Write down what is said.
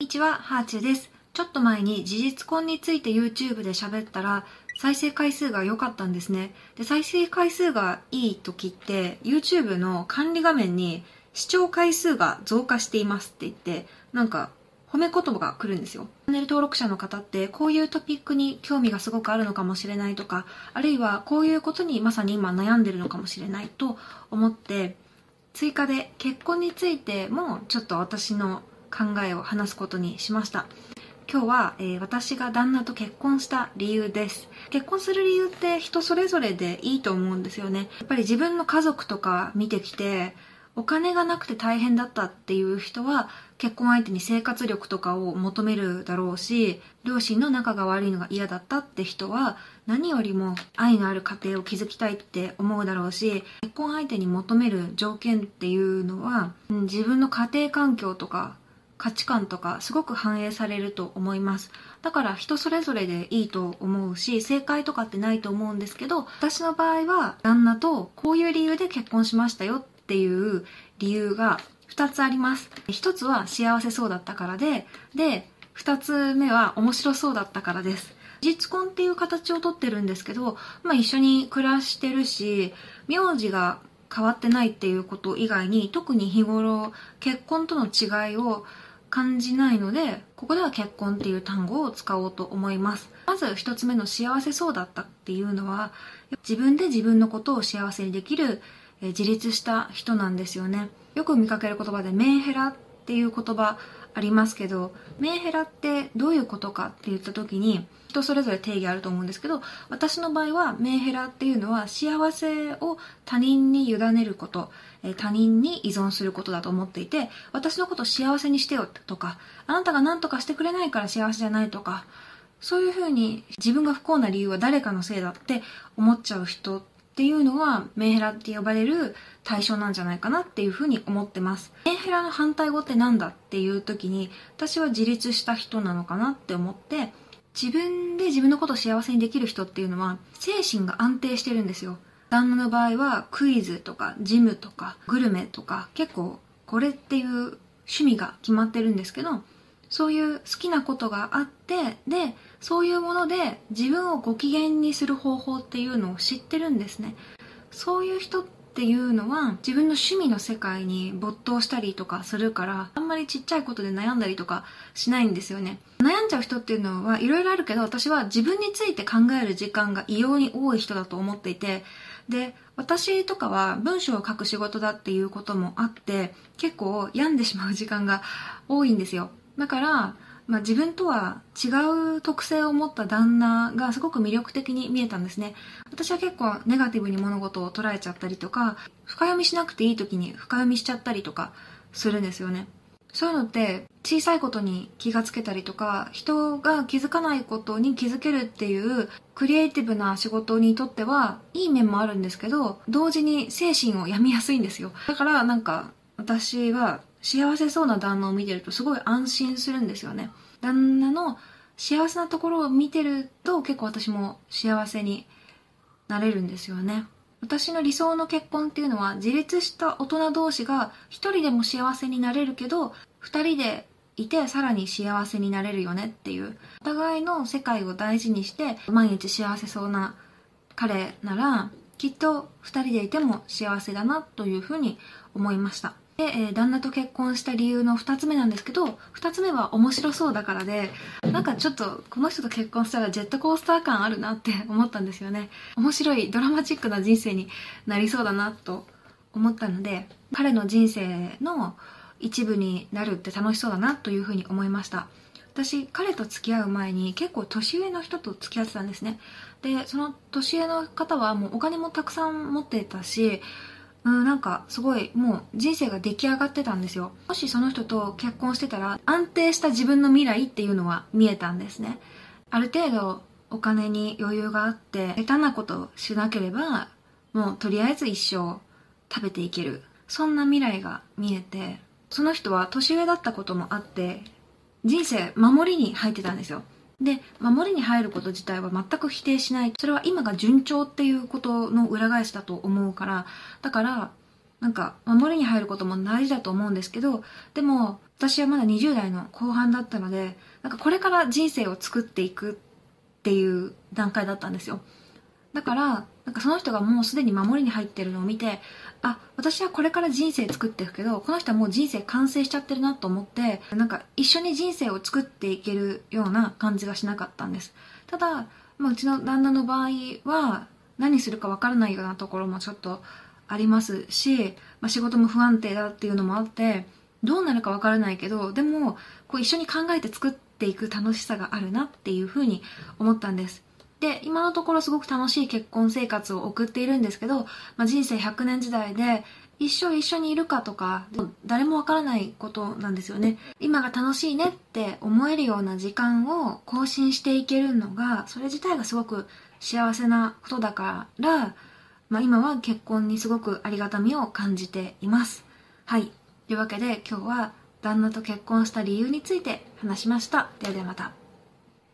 こんにちは、ハーチュです。ちょっと前に事実婚について YouTube で喋ったら、再生回数が良かったんですね。で、再生回数がいい時って、YouTube の管理画面に視聴回数が増加していますって言って、なんか褒め言葉が来るんですよ。チャンネル登録者の方って、こういうトピックに興味がすごくあるのかもしれないとか、あるいはこういうことにまさに今悩んでるのかもしれないと思って、追加で結婚についてもちょっと私の考えを話すことにしました。今日は、えー私が旦那と結婚した理由です。結婚する理由って人それぞれでいいと思うんですよね。やっぱり自分の家族とか見てきてお金がなくて大変だったっていう人は結婚相手に生活力とかを求めるだろうし両親の仲が悪いのが嫌だったって人は何よりも愛のある家庭を築きたいって思うだろうし結婚相手に求める条件っていうのはうん自分の家庭環境とか価値観とかすごく反映されると思います。だから人それぞれでいいと思うし正解とかってないと思うんですけど私の場合は旦那とこういう理由で結婚しましたよっていう理由が2つあります。1つは幸せそうだったからでで2つ目は面白そうだったからです。実婚っていう形をとってるんですけど、まあ、一緒に暮らしてるし名字が変わってないっていうこと以外に特に日頃結婚との違いを感じないのでここでは結婚っていう単語を使おうと思います。まず一つ目の幸せそうだったっていうのは自分で自分のことを幸せにできるえ自立した人なんですよね。よく見かける言葉でメンヘラっていう言葉ありますけどメンヘラってどういうことかって言った時に人それぞれ定義あると思うんですけど私の場合はメンヘラっていうのは幸せを他人に委ねること他人に依存することだと思っていて私のことを幸せにしてよとかあなたが何とかしてくれないから幸せじゃないとかそういうふうに自分が不幸な理由は誰かのせいだって思っちゃう人っていうのはメンヘラって呼ばれる対象なんじゃないかなっていうふうに思ってます。メンヘラの反対語ってなんだっていう時に私は自立した人なのかなって思って自分で自分のことを幸せにできる人っていうのは精神が安定してるんですよ。旦那の場合はクイズとかジムとかグルメとか結構これっていう趣味が決まってるんですけどそういう好きなことがあってでそういうもので自分をご機嫌にする方法っていうのを知ってるんですね。そういう人っていうのは自分の趣味の世界に没頭したりとかするからあんまりちっちゃいことで悩んだりとかしないんですよね。悩んじゃう人っていうのはいろいろあるけど私は自分について考える時間が異様に多い人だと思っていてで私とかは文章を書く仕事だっていうこともあって結構病んでしまう時間が多いんですよ。だから、まあ、自分とは違う特性を持った旦那がすごく魅力的に見えたんですね。私は結構ネガティブに物事を捉えちゃったりとか深読みしなくていい時に深読みしちゃったりとかするんですよね。そういうのって小さいことに気がつけたりとか人が気づかないことに気づけるっていうクリエイティブな仕事にとってはいい面もあるんですけど同時に精神を病みやすいんですよ。だからなんか私は幸せそうな旦那を見てるとすごい安心するんですよね。旦那の幸せなところを見てると結構私も幸せになれるんですよね。私の理想の結婚っていうのは自立した大人同士が一人でも幸せになれるけど二人でいてさらに幸せになれるよねっていう。お互いの世界を大事にして毎日幸せそうな彼ならきっと二人でいても幸せだなというふうに思いました。で、えー旦那と結婚した理由の2つ目なんですけど2つ目は面白そうだからでなんかちょっとこの人と結婚したらジェットコースター感あるなって思ったんですよね。面白いドラマチックな人生になりそうだなと思ったので彼の人生の一部になるって楽しそうだなというふうに思いました。私彼と付き合う前に結構年上の人と付き合ってたんですね。でその年上の方はもうお金もたくさん持ってたしうん、なんかすごいもう人生が出来上がってたんですよ。もしその人と結婚してたら安定した自分の未来っていうのは見えたんですね。ある程度お金に余裕があって下手なことしなければもうとりあえず一生食べていける。そんな未来が見えてその人は年上だったこともあって人生守りに入ってたんですよ。で守りに入ること自体は全く否定しないそれは今が順調っていうことの裏返しだと思うからだからなんか守りに入ることも大事だと思うんですけどでも私はまだ20代の後半だったので、なんかこれから人生を作っていくっていう段階だったんですよ。だから、なんかその人がもうすでに守りに入ってるのを見て、あ、私はこれから人生作っていくけど、この人はもう人生完成しちゃってるなと思って、なんか一緒に人生を作っていけるような感じがしなかったんです。ただ、まあ、うちの旦那の場合は、何するかわからないようなところもちょっとありますし、まあ、仕事も不安定だっていうのもあって、どうなるかわからないけど、でも、こう一緒に考えて作っていく楽しさがあるなっていうふうに思ったんです。で、今のところすごく楽しい結婚生活を送っているんですけど、まあ、人生100年時代で一生一緒にいるかとか、誰もわからないことなんですよね。今が楽しいねって思えるような時間を更新していけるのが、それ自体がすごく幸せなことだから、まあ、今は結婚にすごくありがたみを感じています。はい。というわけで今日は旦那と結婚した理由について話しました。ではではまた。